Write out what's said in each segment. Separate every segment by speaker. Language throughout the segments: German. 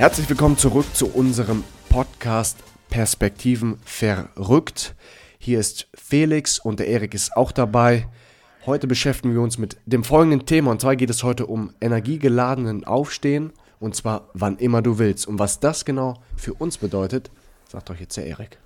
Speaker 1: Herzlich willkommen zurück zu unserem Podcast Perspektiven verrückt. Hier ist Felix und der Erik ist auch dabei. Heute beschäftigen wir uns mit dem folgenden Thema und zwar geht es heute um energiegeladenen Aufstehen und zwar wann immer du willst. Und was das genau für uns bedeutet, sagt euch jetzt der Erik.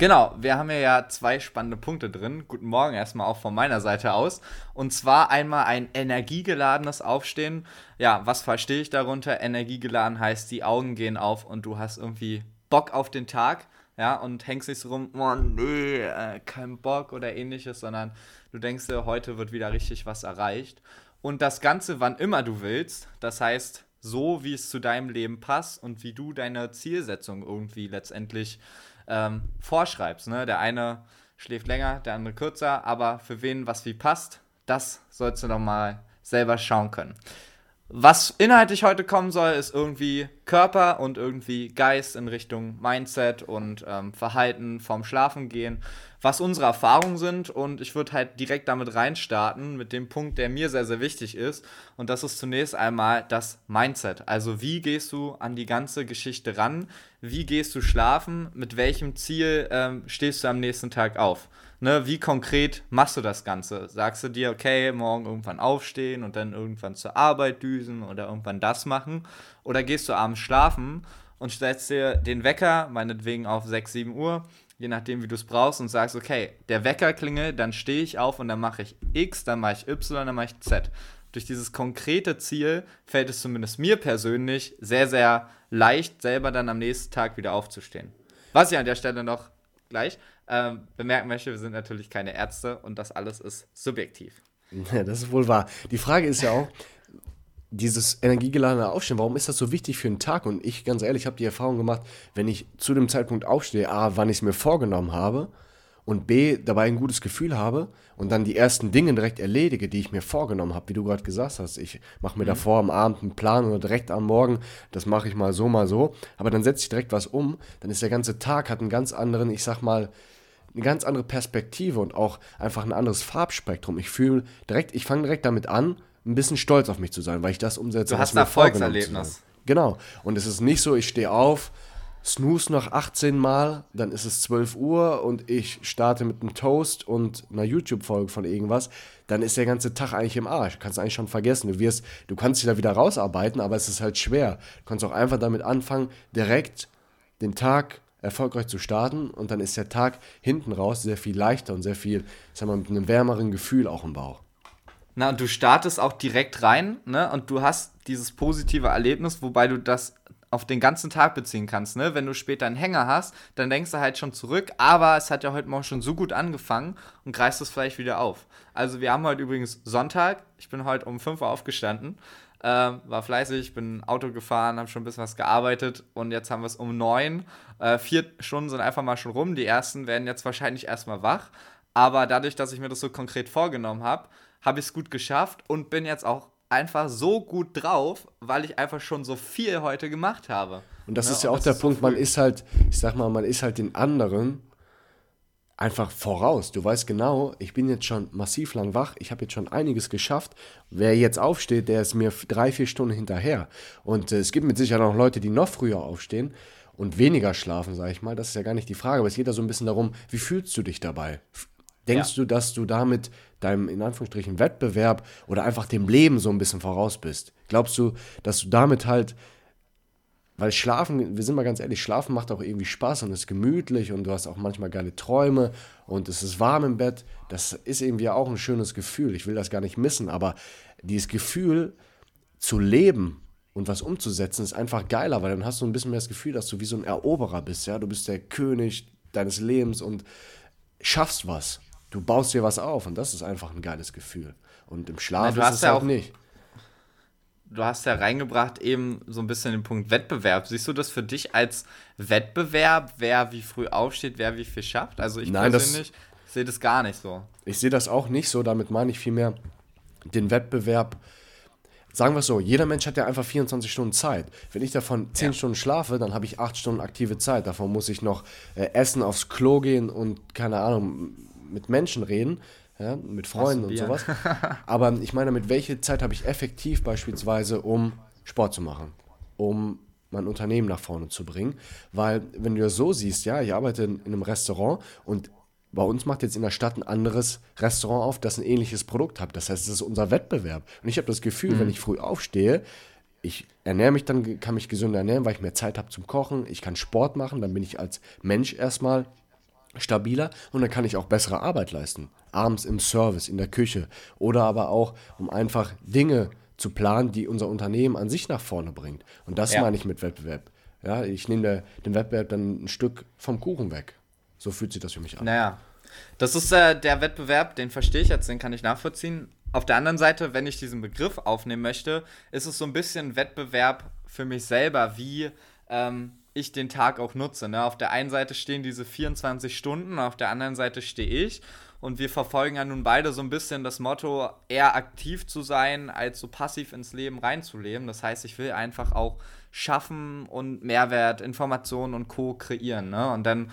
Speaker 2: Genau, wir haben ja zwei spannende Punkte drin. Guten Morgen erstmal auch von meiner Seite aus. Und zwar einmal ein energiegeladenes Aufstehen. Ja, was verstehe ich darunter? Energiegeladen heißt, die Augen gehen auf und du hast irgendwie Bock auf den Tag. Ja, und hängst nicht so rum, oh nee, äh, kein Bock oder ähnliches, sondern du denkst dir, heute wird wieder richtig was erreicht. Und das Ganze, wann immer du willst. Das heißt, so wie es zu deinem Leben passt und wie du deine Zielsetzung irgendwie letztendlich ähm, vorschreibst. Ne? Der eine schläft länger, der andere kürzer, aber für wen was wie passt, das sollst du doch mal selber schauen können. Was inhaltlich heute kommen soll, ist irgendwie Körper und irgendwie Geist in Richtung Mindset und ähm, Verhalten vom Schlafen gehen, was unsere Erfahrungen sind. Und ich würde halt direkt damit reinstarten, mit dem Punkt, der mir sehr, sehr wichtig ist. Und das ist zunächst einmal das Mindset. Also wie gehst du an die ganze Geschichte ran? Wie gehst du schlafen? Mit welchem Ziel ähm, stehst du am nächsten Tag auf? Ne, wie konkret machst du das Ganze? Sagst du dir, okay, morgen irgendwann aufstehen und dann irgendwann zur Arbeit düsen oder irgendwann das machen? Oder gehst du abends schlafen und stellst dir den Wecker, meinetwegen auf 6, 7 Uhr, je nachdem, wie du es brauchst, und sagst, okay, der Wecker klingelt, dann stehe ich auf und dann mache ich X, dann mache ich Y, dann mache ich Z. Durch dieses konkrete Ziel fällt es zumindest mir persönlich sehr, sehr leicht, selber dann am nächsten Tag wieder aufzustehen. Was ich an der Stelle noch gleich ähm, bemerken möchte, wir sind natürlich keine Ärzte und das alles ist subjektiv.
Speaker 1: Ja, das ist wohl wahr. Die Frage ist ja auch, dieses energiegeladene Aufstehen, warum ist das so wichtig für einen Tag? Und ich, ganz ehrlich, habe die Erfahrung gemacht, wenn ich zu dem Zeitpunkt aufstehe, A, wann ich es mir vorgenommen habe und B, dabei ein gutes Gefühl habe und dann die ersten Dinge direkt erledige, die ich mir vorgenommen habe, wie du gerade gesagt hast. Ich mache mir mhm. davor am Abend einen Plan oder direkt am Morgen, das mache ich mal so, mal so. Aber dann setze ich direkt was um, dann ist der ganze Tag, hat einen ganz anderen, ich sag mal, eine ganz andere Perspektive und auch einfach ein anderes Farbspektrum. Ich fühle direkt, ich fange direkt damit an, ein bisschen stolz auf mich zu sein, weil ich das umsetze.
Speaker 2: Du hast ein Erfolgserlebnis.
Speaker 1: Genau. Und es ist nicht so, ich stehe auf, snooze noch 18 Mal, dann ist es 12 Uhr und ich starte mit einem Toast und einer YouTube-Folge von irgendwas, dann ist der ganze Tag eigentlich im Arsch. Kannst eigentlich schon vergessen. Du wirst, du kannst dich da wieder rausarbeiten, aber es ist halt schwer. Du kannst auch einfach damit anfangen, direkt den Tag erfolgreich zu starten und dann ist der Tag hinten raus sehr viel leichter und sehr viel, sagen wir, mit einem wärmeren Gefühl auch im Bauch.
Speaker 2: Na, und du startest auch direkt rein, ne? Und du hast dieses positive Erlebnis, wobei du das auf den ganzen Tag beziehen kannst, ne? Wenn du später einen Hänger hast, dann denkst du halt schon zurück, aber es hat ja heute Morgen schon so gut angefangen und greifst es vielleicht wieder auf. Also wir haben heute übrigens Sonntag, ich bin heute um 5 Uhr aufgestanden ähm, war fleißig, bin Auto gefahren, habe schon ein bisschen was gearbeitet und jetzt haben wir es um neun. Äh, vier Stunden sind einfach mal schon rum. Die ersten werden jetzt wahrscheinlich erstmal wach. Aber dadurch, dass ich mir das so konkret vorgenommen habe, habe ich es gut geschafft und bin jetzt auch einfach so gut drauf, weil ich einfach schon so viel heute gemacht habe.
Speaker 1: Und das ja, ist ja auch der Punkt, so man ist halt, ich sag mal, man ist halt den anderen einfach voraus. Du weißt genau, ich bin jetzt schon massiv lang wach, ich habe jetzt schon einiges geschafft. Wer jetzt aufsteht, der ist mir drei, vier Stunden hinterher. Und äh, es gibt mit Sicherheit auch Leute, die noch früher aufstehen und weniger schlafen, sage ich mal. Das ist ja gar nicht die Frage, aber es geht da so ein bisschen darum, wie fühlst du dich dabei? Denkst ja. du, dass du damit deinem, in Anführungsstrichen, Wettbewerb oder einfach dem Leben so ein bisschen voraus bist? Glaubst du, dass du damit halt weil Schlafen, wir sind mal ganz ehrlich, Schlafen macht auch irgendwie Spaß und ist gemütlich und du hast auch manchmal geile Träume und es ist warm im Bett. Das ist irgendwie auch ein schönes Gefühl. Ich will das gar nicht missen, aber dieses Gefühl zu leben und was umzusetzen ist einfach geiler, weil dann hast du ein bisschen mehr das Gefühl, dass du wie so ein Eroberer bist. Ja? Du bist der König deines Lebens und schaffst was. Du baust dir was auf und das ist einfach ein geiles Gefühl. Und im Schlaf
Speaker 2: Na, ist es ja halt auch nicht du hast ja reingebracht eben so ein bisschen den Punkt Wettbewerb. Siehst du das für dich als Wettbewerb, wer wie früh aufsteht, wer wie viel schafft? Also ich Nein, persönlich sehe das gar nicht so.
Speaker 1: Ich sehe das auch nicht so, damit meine ich vielmehr den Wettbewerb. Sagen wir es so, jeder Mensch hat ja einfach 24 Stunden Zeit. Wenn ich davon 10 ja. Stunden schlafe, dann habe ich 8 Stunden aktive Zeit. Davon muss ich noch äh, essen, aufs Klo gehen und keine Ahnung, mit Menschen reden ja, mit Freunden und sowas. Aber ich meine, mit welcher Zeit habe ich effektiv beispielsweise, um Sport zu machen, um mein Unternehmen nach vorne zu bringen. Weil, wenn du das so siehst, ja, ich arbeite in, in einem Restaurant und bei uns macht jetzt in der Stadt ein anderes Restaurant auf, das ein ähnliches Produkt hat. Das heißt, es ist unser Wettbewerb. Und ich habe das Gefühl, mhm. wenn ich früh aufstehe, ich ernähre mich dann, kann mich gesünder ernähren, weil ich mehr Zeit habe zum Kochen, ich kann Sport machen, dann bin ich als Mensch erstmal stabiler und dann kann ich auch bessere Arbeit leisten. Abends im Service, in der Küche oder aber auch, um einfach Dinge zu planen, die unser Unternehmen an sich nach vorne bringt. Und das ja. meine ich mit Wettbewerb. Ja, ich nehme den Wettbewerb dann ein Stück vom Kuchen weg. So fühlt sich das für mich an.
Speaker 2: Naja, das ist äh, der Wettbewerb, den verstehe ich jetzt, den kann ich nachvollziehen. Auf der anderen Seite, wenn ich diesen Begriff aufnehmen möchte, ist es so ein bisschen Wettbewerb für mich selber, wie ähm, ich den Tag auch nutze. Ne? Auf der einen Seite stehen diese 24 Stunden, auf der anderen Seite stehe ich. Und wir verfolgen ja nun beide so ein bisschen das Motto, eher aktiv zu sein, als so passiv ins Leben reinzuleben. Das heißt, ich will einfach auch schaffen und Mehrwert, Informationen und Co. kreieren. Ne? Und dann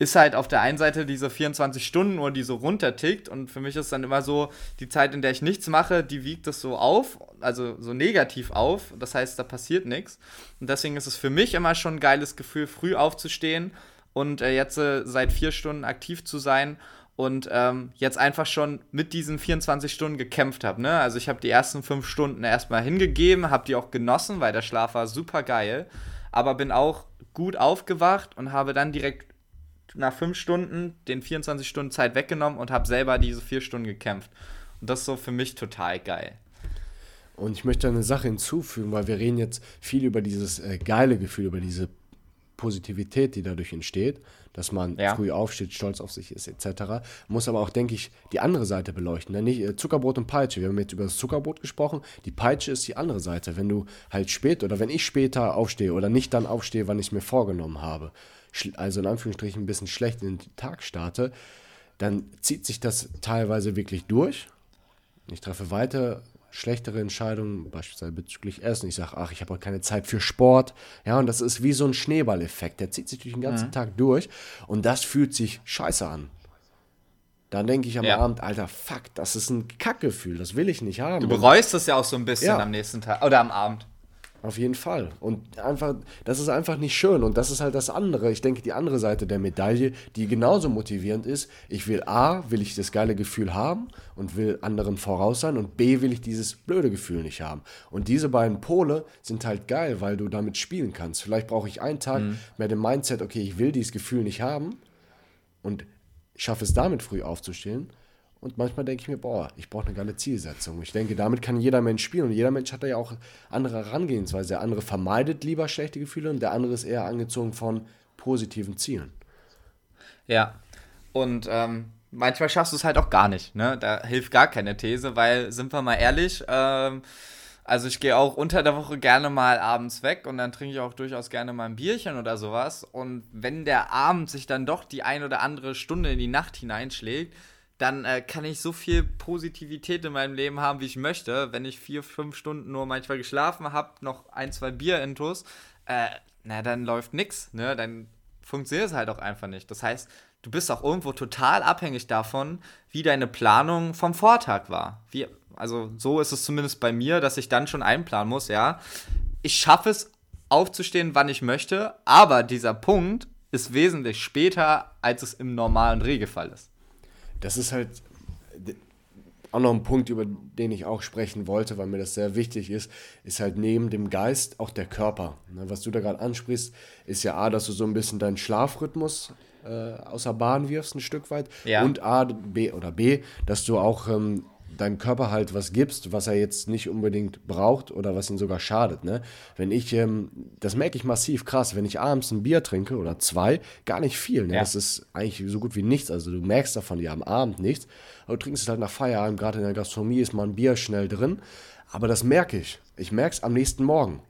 Speaker 2: ist halt auf der einen Seite diese 24 Stunden Uhr, die so runtertickt und für mich ist dann immer so, die Zeit, in der ich nichts mache, die wiegt das so auf, also so negativ auf, das heißt, da passiert nichts und deswegen ist es für mich immer schon ein geiles Gefühl, früh aufzustehen und äh, jetzt äh, seit vier Stunden aktiv zu sein und ähm, jetzt einfach schon mit diesen 24 Stunden gekämpft habe. Ne? Also ich habe die ersten fünf Stunden erstmal hingegeben, habe die auch genossen, weil der Schlaf war super geil, aber bin auch gut aufgewacht und habe dann direkt nach fünf Stunden den 24 Stunden Zeit weggenommen und habe selber diese vier Stunden gekämpft. Und das ist so für mich total geil.
Speaker 1: Und ich möchte eine Sache hinzufügen, weil wir reden jetzt viel über dieses äh, geile Gefühl, über diese Positivität, die dadurch entsteht, dass man ja. früh aufsteht, stolz auf sich ist, etc. Muss aber auch, denke ich, die andere Seite beleuchten. Denn nicht äh, Zuckerbrot und Peitsche. Wir haben jetzt über das Zuckerbrot gesprochen. Die Peitsche ist die andere Seite. Wenn du halt spät oder wenn ich später aufstehe oder nicht dann aufstehe, wann ich es mir vorgenommen habe, also in Anführungsstrichen ein bisschen schlecht in den Tag starte, dann zieht sich das teilweise wirklich durch. Ich treffe weiter schlechtere Entscheidungen, beispielsweise bezüglich Essen. Ich sage, ach, ich habe heute keine Zeit für Sport. Ja, und das ist wie so ein Schneeballeffekt. Der zieht sich durch den ganzen mhm. Tag durch und das fühlt sich scheiße an. Dann denke ich am ja. Abend, Alter, fuck, das ist ein Kackgefühl, das will ich nicht haben.
Speaker 2: Du bereust es ja auch so ein bisschen ja. am nächsten Tag oder am Abend.
Speaker 1: Auf jeden Fall. Und einfach, das ist einfach nicht schön. Und das ist halt das andere. Ich denke, die andere Seite der Medaille, die genauso motivierend ist. Ich will A, will ich das geile Gefühl haben und will anderen voraus sein. Und B, will ich dieses blöde Gefühl nicht haben. Und diese beiden Pole sind halt geil, weil du damit spielen kannst. Vielleicht brauche ich einen Tag mhm. mehr dem Mindset, okay, ich will dieses Gefühl nicht haben. Und schaffe es damit früh aufzustehen. Und manchmal denke ich mir, boah, ich brauche eine geile Zielsetzung. Ich denke, damit kann jeder Mensch spielen. Und jeder Mensch hat da ja auch andere Herangehensweise. Der andere vermeidet lieber schlechte Gefühle und der andere ist eher angezogen von positiven Zielen.
Speaker 2: Ja. Und ähm, manchmal schaffst du es halt auch gar nicht. Ne? Da hilft gar keine These, weil, sind wir mal ehrlich, ähm, also ich gehe auch unter der Woche gerne mal abends weg und dann trinke ich auch durchaus gerne mal ein Bierchen oder sowas. Und wenn der Abend sich dann doch die ein oder andere Stunde in die Nacht hineinschlägt, dann äh, kann ich so viel Positivität in meinem Leben haben, wie ich möchte. Wenn ich vier, fünf Stunden nur manchmal geschlafen habe, noch ein, zwei Bier-Intos, äh, na, dann läuft nichts, ne? Dann funktioniert es halt auch einfach nicht. Das heißt, du bist auch irgendwo total abhängig davon, wie deine Planung vom Vortag war. Wie, also so ist es zumindest bei mir, dass ich dann schon einplanen muss, ja. Ich schaffe es, aufzustehen, wann ich möchte, aber dieser Punkt ist wesentlich später, als es im normalen Regelfall ist
Speaker 1: das ist halt auch noch ein Punkt, über den ich auch sprechen wollte, weil mir das sehr wichtig ist, ist halt neben dem Geist auch der Körper. Ne, was du da gerade ansprichst, ist ja A, dass du so ein bisschen deinen Schlafrhythmus äh, außer Bahn wirfst, ein Stück weit. Ja. Und A, B oder B, dass du auch ähm, deinem Körper halt was gibst, was er jetzt nicht unbedingt braucht oder was ihn sogar schadet. Ne? Wenn ich, ähm, das merke ich massiv krass, wenn ich abends ein Bier trinke oder zwei, gar nicht viel. Ne? Ja. Das ist eigentlich so gut wie nichts. Also du merkst davon ja am Abend nichts. Aber du trinkst es halt nach Feierabend, gerade in der Gastronomie ist mal ein Bier schnell drin. Aber das merke ich. Ich merke es am nächsten Morgen.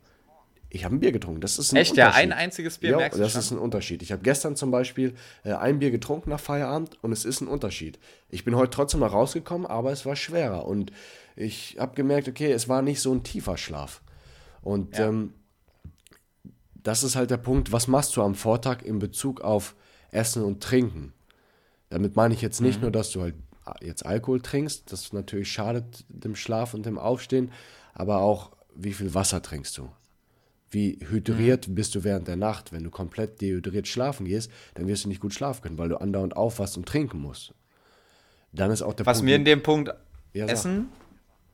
Speaker 1: Ich habe ein Bier getrunken. Das ist ein
Speaker 2: Echt, ja, ein einziges Bier
Speaker 1: ja, merkst du das schon? ist ein Unterschied. Ich habe gestern zum Beispiel äh, ein Bier getrunken nach Feierabend und es ist ein Unterschied. Ich bin heute trotzdem noch rausgekommen, aber es war schwerer und ich habe gemerkt, okay, es war nicht so ein tiefer Schlaf. Und ja. ähm, das ist halt der Punkt, was machst du am Vortag in Bezug auf Essen und Trinken? Damit meine ich jetzt nicht mhm. nur, dass du halt jetzt Alkohol trinkst, das natürlich schadet dem Schlaf und dem Aufstehen, aber auch, wie viel Wasser trinkst du? Wie hydriert mhm. bist du während der Nacht? Wenn du komplett dehydriert schlafen gehst, dann wirst du nicht gut schlafen können, weil du andauernd aufwachst und trinken musst.
Speaker 2: Dann ist auch der Was Punkt, mir in dem Punkt ja, Essen,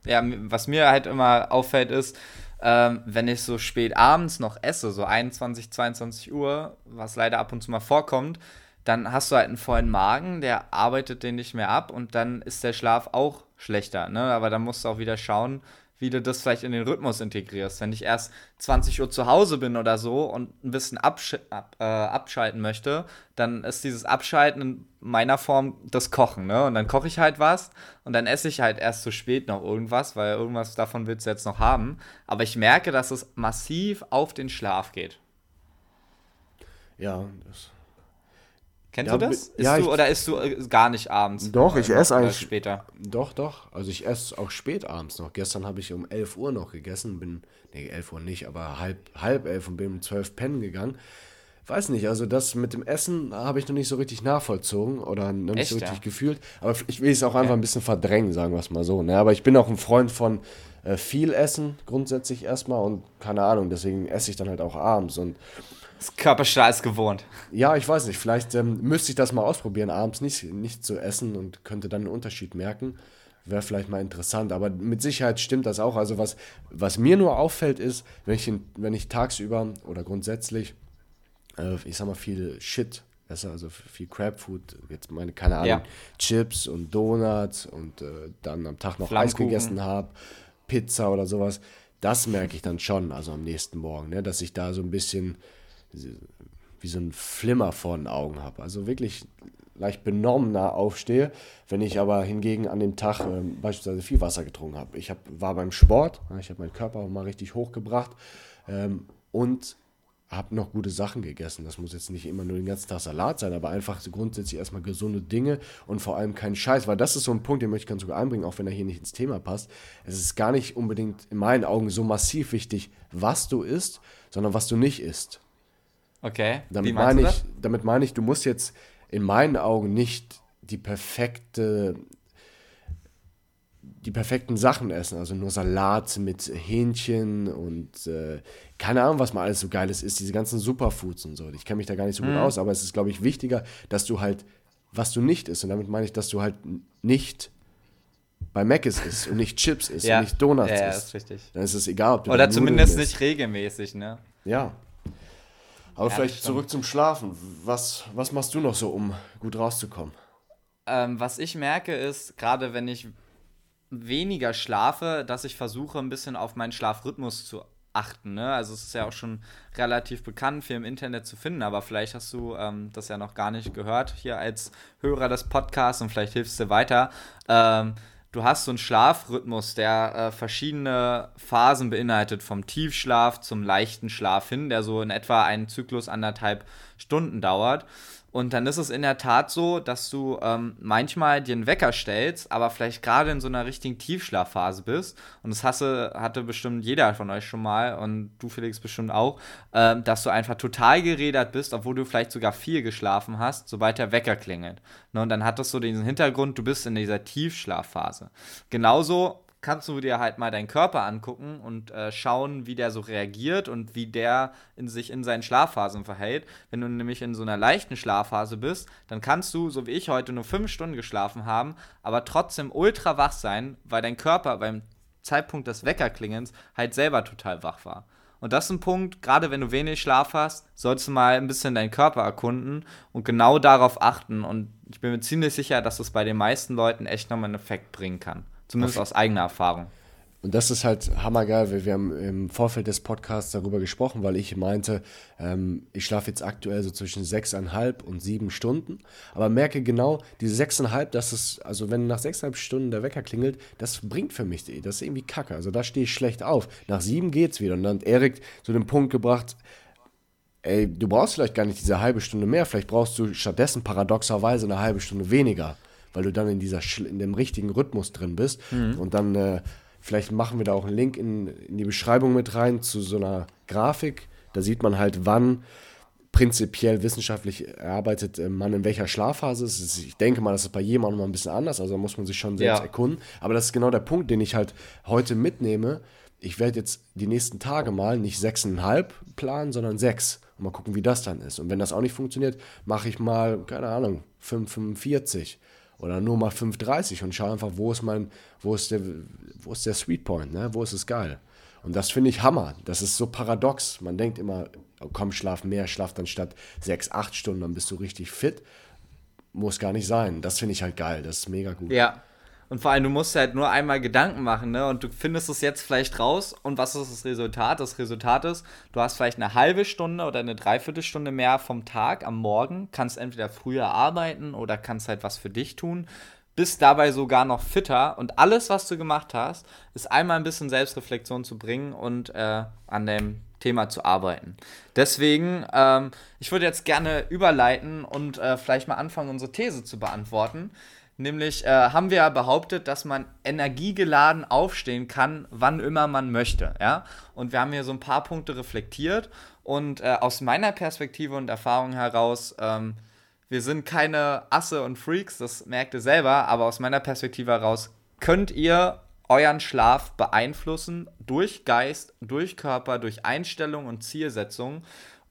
Speaker 2: ja, was mir halt immer auffällt, ist, ähm, wenn ich so spät abends noch esse, so 21, 22 Uhr, was leider ab und zu mal vorkommt, dann hast du halt einen vollen Magen, der arbeitet den nicht mehr ab und dann ist der Schlaf auch schlechter. Ne? Aber dann musst du auch wieder schauen, wie du das vielleicht in den Rhythmus integrierst. Wenn ich erst 20 Uhr zu Hause bin oder so und ein bisschen absch ab, äh, abschalten möchte, dann ist dieses Abschalten in meiner Form das Kochen. Ne? Und dann koche ich halt was und dann esse ich halt erst zu spät noch irgendwas, weil irgendwas davon willst du jetzt noch haben. Aber ich merke, dass es massiv auf den Schlaf geht.
Speaker 1: Ja, das
Speaker 2: Kennst ja, du das? Isst ja, du, oder isst du äh, gar nicht abends?
Speaker 1: Doch, ich esse eigentlich. Später. Doch, doch. Also ich esse auch spät abends noch. Gestern habe ich um 11 Uhr noch gegessen. Bin, nee, 11 Uhr nicht, aber halb, halb elf und bin um 12 pennen gegangen. Weiß nicht, also das mit dem Essen habe ich noch nicht so richtig nachvollzogen oder noch nicht Echt, so richtig ja? gefühlt. Aber ich will es auch einfach ein bisschen verdrängen, sagen wir es mal so. Ne? Aber ich bin auch ein Freund von äh, viel Essen grundsätzlich erstmal und keine Ahnung, deswegen esse ich dann halt auch abends und
Speaker 2: das Körperstahl ist gewohnt.
Speaker 1: Ja, ich weiß nicht. Vielleicht ähm, müsste ich das mal ausprobieren, abends nicht, nicht zu essen und könnte dann einen Unterschied merken. Wäre vielleicht mal interessant. Aber mit Sicherheit stimmt das auch. Also, was, was mir nur auffällt, ist, wenn ich, wenn ich tagsüber oder grundsätzlich, äh, ich sag mal, viel Shit esse, also viel Crabfood, jetzt meine, keine Ahnung, ja. Chips und Donuts und äh, dann am Tag noch Eis gegessen habe, Pizza oder sowas. Das merke ich dann schon, also am nächsten Morgen, ne, dass ich da so ein bisschen wie so ein Flimmer vor den Augen habe. Also wirklich leicht benommener aufstehe, wenn ich aber hingegen an dem Tag äh, beispielsweise viel Wasser getrunken habe. Ich hab, war beim Sport, ich habe meinen Körper mal richtig hochgebracht ähm, und habe noch gute Sachen gegessen. Das muss jetzt nicht immer nur den ganzen Tag Salat sein, aber einfach grundsätzlich erstmal gesunde Dinge und vor allem keinen Scheiß, weil das ist so ein Punkt, den möchte ich ganz sogar einbringen, auch wenn er hier nicht ins Thema passt. Es ist gar nicht unbedingt in meinen Augen so massiv wichtig, was du isst, sondern was du nicht isst.
Speaker 2: Okay.
Speaker 1: Damit meine ich, damit meine ich, du musst jetzt in meinen Augen nicht die perfekte die perfekten Sachen essen, also nur Salat mit Hähnchen und äh, keine Ahnung, was mal alles so geiles ist, diese ganzen Superfoods und so. Ich kenne mich da gar nicht so gut mhm. aus, aber es ist, glaube ich, wichtiger, dass du halt, was du nicht isst, und damit meine ich, dass du halt nicht bei Mc's isst und nicht Chips isst ja. und nicht Donuts ja, ja, isst. Ist richtig. Dann ist es egal, ob
Speaker 2: du Oder zumindest nicht regelmäßig, ne?
Speaker 1: Ja, aber ja, vielleicht zurück zum Schlafen. Was, was machst du noch so, um gut rauszukommen?
Speaker 2: Ähm, was ich merke ist, gerade wenn ich weniger schlafe, dass ich versuche, ein bisschen auf meinen Schlafrhythmus zu achten. Ne? Also es ist ja auch schon relativ bekannt, viel im Internet zu finden, aber vielleicht hast du ähm, das ja noch gar nicht gehört hier als Hörer des Podcasts und vielleicht hilfst du weiter. Ähm, du hast so einen Schlafrhythmus, der äh, verschiedene Phasen beinhaltet, vom Tiefschlaf zum leichten Schlaf hin, der so in etwa einen Zyklus anderthalb Stunden dauert. Und dann ist es in der Tat so, dass du ähm, manchmal dir einen Wecker stellst, aber vielleicht gerade in so einer richtigen Tiefschlafphase bist. Und das hasse, hatte bestimmt jeder von euch schon mal und du, Felix, bestimmt auch, äh, dass du einfach total gerädert bist, obwohl du vielleicht sogar viel geschlafen hast, sobald der Wecker klingelt. Ne? Und dann hat das so diesen Hintergrund, du bist in dieser Tiefschlafphase. Genauso kannst du dir halt mal deinen Körper angucken und äh, schauen, wie der so reagiert und wie der in sich in seinen Schlafphasen verhält. Wenn du nämlich in so einer leichten Schlafphase bist, dann kannst du, so wie ich heute, nur fünf Stunden geschlafen haben, aber trotzdem ultra wach sein, weil dein Körper beim Zeitpunkt des Weckerklingens halt selber total wach war. Und das ist ein Punkt, gerade wenn du wenig Schlaf hast, solltest du mal ein bisschen deinen Körper erkunden und genau darauf achten. Und ich bin mir ziemlich sicher, dass es bei den meisten Leuten echt nochmal einen Effekt bringen kann. Zumindest aus eigener Erfahrung.
Speaker 1: Und das ist halt hammergeil, weil wir haben im Vorfeld des Podcasts darüber gesprochen, weil ich meinte, ähm, ich schlafe jetzt aktuell so zwischen sechseinhalb und sieben Stunden, aber merke genau, diese sechseinhalb, das ist, also wenn nach sechseinhalb Stunden der Wecker klingelt, das bringt für mich, das ist irgendwie kacke, also da stehe ich schlecht auf. Nach sieben geht's wieder. Und dann hat Erik zu dem Punkt gebracht, ey, du brauchst vielleicht gar nicht diese halbe Stunde mehr, vielleicht brauchst du stattdessen paradoxerweise eine halbe Stunde weniger weil du dann in, dieser, in dem richtigen Rhythmus drin bist. Mhm. Und dann, äh, vielleicht machen wir da auch einen Link in, in die Beschreibung mit rein zu so einer Grafik. Da sieht man halt, wann prinzipiell wissenschaftlich erarbeitet äh, man in welcher Schlafphase ist. Ich denke mal, das ist bei jedem auch noch ein bisschen anders, also da muss man sich schon selbst ja. erkunden. Aber das ist genau der Punkt, den ich halt heute mitnehme, ich werde jetzt die nächsten Tage mal nicht sechseinhalb planen, sondern sechs. Und mal gucken, wie das dann ist. Und wenn das auch nicht funktioniert, mache ich mal, keine Ahnung, 5,45 oder nur mal 5,30 und schaue einfach, wo ist mein, wo ist der, wo ist der Sweet Point, ne? wo ist es geil. Und das finde ich Hammer. Das ist so paradox. Man denkt immer, oh, komm, schlaf mehr, schlaf dann statt sechs, acht Stunden, dann bist du richtig fit. Muss gar nicht sein. Das finde ich halt geil. Das ist mega gut.
Speaker 2: Ja, und vor allem, du musst halt nur einmal Gedanken machen, ne? Und du findest es jetzt vielleicht raus. Und was ist das Resultat? Das Resultat ist, du hast vielleicht eine halbe Stunde oder eine Dreiviertelstunde mehr vom Tag am Morgen, kannst entweder früher arbeiten oder kannst halt was für dich tun. Bist dabei sogar noch fitter und alles, was du gemacht hast, ist einmal ein bisschen Selbstreflexion zu bringen und äh, an dem Thema zu arbeiten. Deswegen, ähm, ich würde jetzt gerne überleiten und äh, vielleicht mal anfangen, unsere These zu beantworten. Nämlich äh, haben wir ja behauptet, dass man energiegeladen aufstehen kann, wann immer man möchte. Ja? Und wir haben hier so ein paar Punkte reflektiert. Und äh, aus meiner Perspektive und Erfahrung heraus, ähm, wir sind keine Asse und Freaks, das merkt ihr selber, aber aus meiner Perspektive heraus könnt ihr euren Schlaf beeinflussen durch Geist, durch Körper, durch Einstellung und Zielsetzung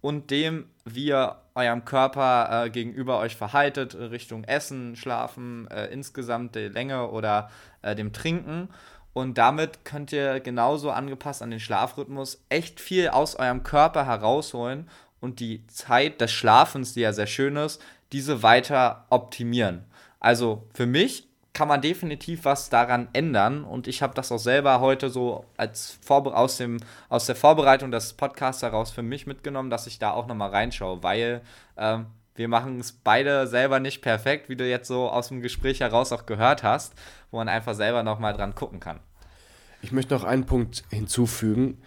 Speaker 2: und dem, wie ihr eurem Körper äh, gegenüber euch verhaltet, Richtung Essen, Schlafen, äh, insgesamt der Länge oder äh, dem Trinken. Und damit könnt ihr genauso angepasst an den Schlafrhythmus echt viel aus eurem Körper herausholen und die Zeit des Schlafens, die ja sehr schön ist, diese weiter optimieren. Also für mich kann man definitiv was daran ändern. Und ich habe das auch selber heute so als Vorbe aus, dem, aus der Vorbereitung des Podcasts heraus für mich mitgenommen, dass ich da auch nochmal reinschaue, weil ähm, wir machen es beide selber nicht perfekt, wie du jetzt so aus dem Gespräch heraus auch gehört hast, wo man einfach selber nochmal dran gucken kann.
Speaker 1: Ich möchte noch einen Punkt hinzufügen,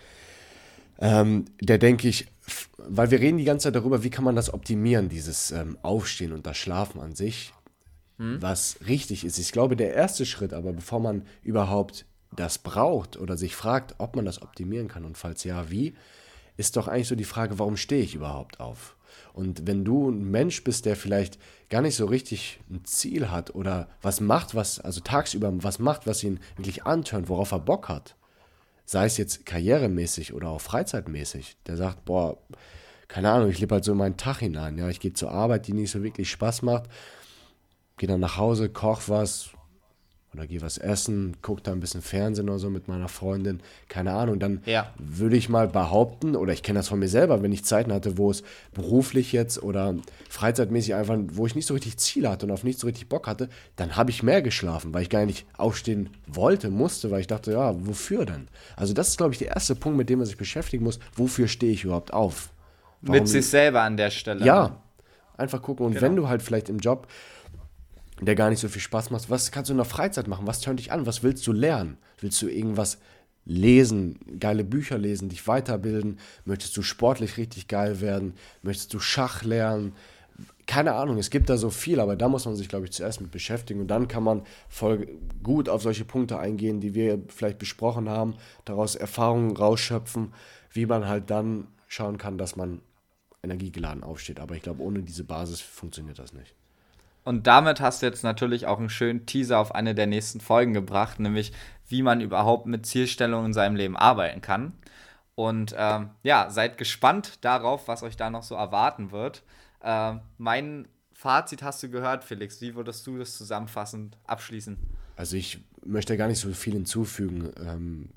Speaker 1: ähm, der denke ich, weil wir reden die ganze Zeit darüber, wie kann man das optimieren, dieses ähm, Aufstehen und das Schlafen an sich hm? was richtig ist. Ich glaube, der erste Schritt, aber bevor man überhaupt das braucht oder sich fragt, ob man das optimieren kann und falls ja, wie, ist doch eigentlich so die Frage, warum stehe ich überhaupt auf? Und wenn du ein Mensch bist, der vielleicht gar nicht so richtig ein Ziel hat oder was macht, was, also tagsüber was macht, was ihn wirklich antörnt, worauf er Bock hat, sei es jetzt karrieremäßig oder auch freizeitmäßig, der sagt, boah, keine Ahnung, ich lebe halt so in meinen Tag hinein, ja, ich gehe zur Arbeit, die nicht so wirklich Spaß macht gehe dann nach Hause, koch was oder gehe was essen, gucke da ein bisschen Fernsehen oder so mit meiner Freundin, keine Ahnung, dann ja. würde ich mal behaupten, oder ich kenne das von mir selber, wenn ich Zeiten hatte, wo es beruflich jetzt oder freizeitmäßig einfach, wo ich nicht so richtig Ziel hatte und auf nichts so richtig Bock hatte, dann habe ich mehr geschlafen, weil ich gar nicht aufstehen wollte, musste, weil ich dachte, ja, wofür denn? Also das ist, glaube ich, der erste Punkt, mit dem man sich beschäftigen muss, wofür stehe ich überhaupt auf?
Speaker 2: Warum mit sich selber an der Stelle.
Speaker 1: Ja, einfach gucken und genau. wenn du halt vielleicht im Job der gar nicht so viel Spaß macht. Was kannst du in der Freizeit machen? Was tönt dich an? Was willst du lernen? Willst du irgendwas lesen, geile Bücher lesen, dich weiterbilden? Möchtest du sportlich richtig geil werden? Möchtest du Schach lernen? Keine Ahnung, es gibt da so viel, aber da muss man sich, glaube ich, zuerst mit beschäftigen und dann kann man voll gut auf solche Punkte eingehen, die wir vielleicht besprochen haben, daraus Erfahrungen rausschöpfen, wie man halt dann schauen kann, dass man energiegeladen aufsteht. Aber ich glaube, ohne diese Basis funktioniert das nicht.
Speaker 2: Und damit hast du jetzt natürlich auch einen schönen Teaser auf eine der nächsten Folgen gebracht, nämlich wie man überhaupt mit Zielstellungen in seinem Leben arbeiten kann. Und ähm, ja, seid gespannt darauf, was euch da noch so erwarten wird. Äh, mein Fazit hast du gehört, Felix. Wie würdest du das zusammenfassend abschließen?
Speaker 1: Also ich möchte gar nicht so viel hinzufügen. Ähm,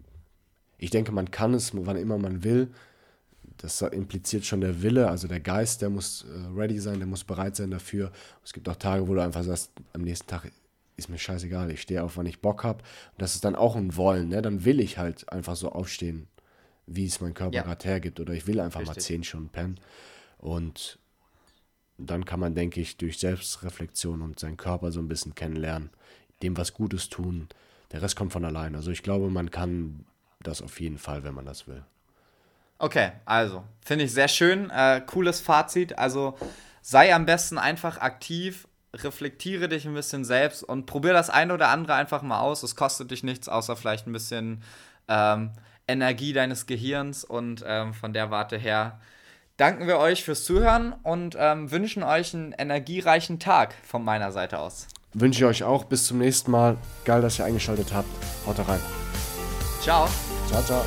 Speaker 1: ich denke, man kann es, wann immer man will das impliziert schon der Wille, also der Geist, der muss äh, ready sein, der muss bereit sein dafür. Es gibt auch Tage, wo du einfach sagst, am nächsten Tag ist mir scheißegal, ich stehe auf, wann ich Bock habe. Und das ist dann auch ein Wollen, ne? Dann will ich halt einfach so aufstehen, wie es mein Körper ja. gerade hergibt. Oder ich will einfach Richtig. mal zehn Stunden pennen. Und dann kann man, denke ich, durch Selbstreflexion und seinen Körper so ein bisschen kennenlernen, dem was Gutes tun. Der Rest kommt von allein. Also ich glaube, man kann das auf jeden Fall, wenn man das will.
Speaker 2: Okay, also, finde ich sehr schön. Äh, cooles Fazit. Also, sei am besten einfach aktiv, reflektiere dich ein bisschen selbst und probier das eine oder andere einfach mal aus. Es kostet dich nichts, außer vielleicht ein bisschen ähm, Energie deines Gehirns. Und ähm, von der Warte her danken wir euch fürs Zuhören und ähm, wünschen euch einen energiereichen Tag von meiner Seite aus.
Speaker 1: Wünsche ich euch auch. Bis zum nächsten Mal. Geil, dass ihr eingeschaltet habt. Haut rein.
Speaker 2: Ciao.
Speaker 1: Ciao, ciao.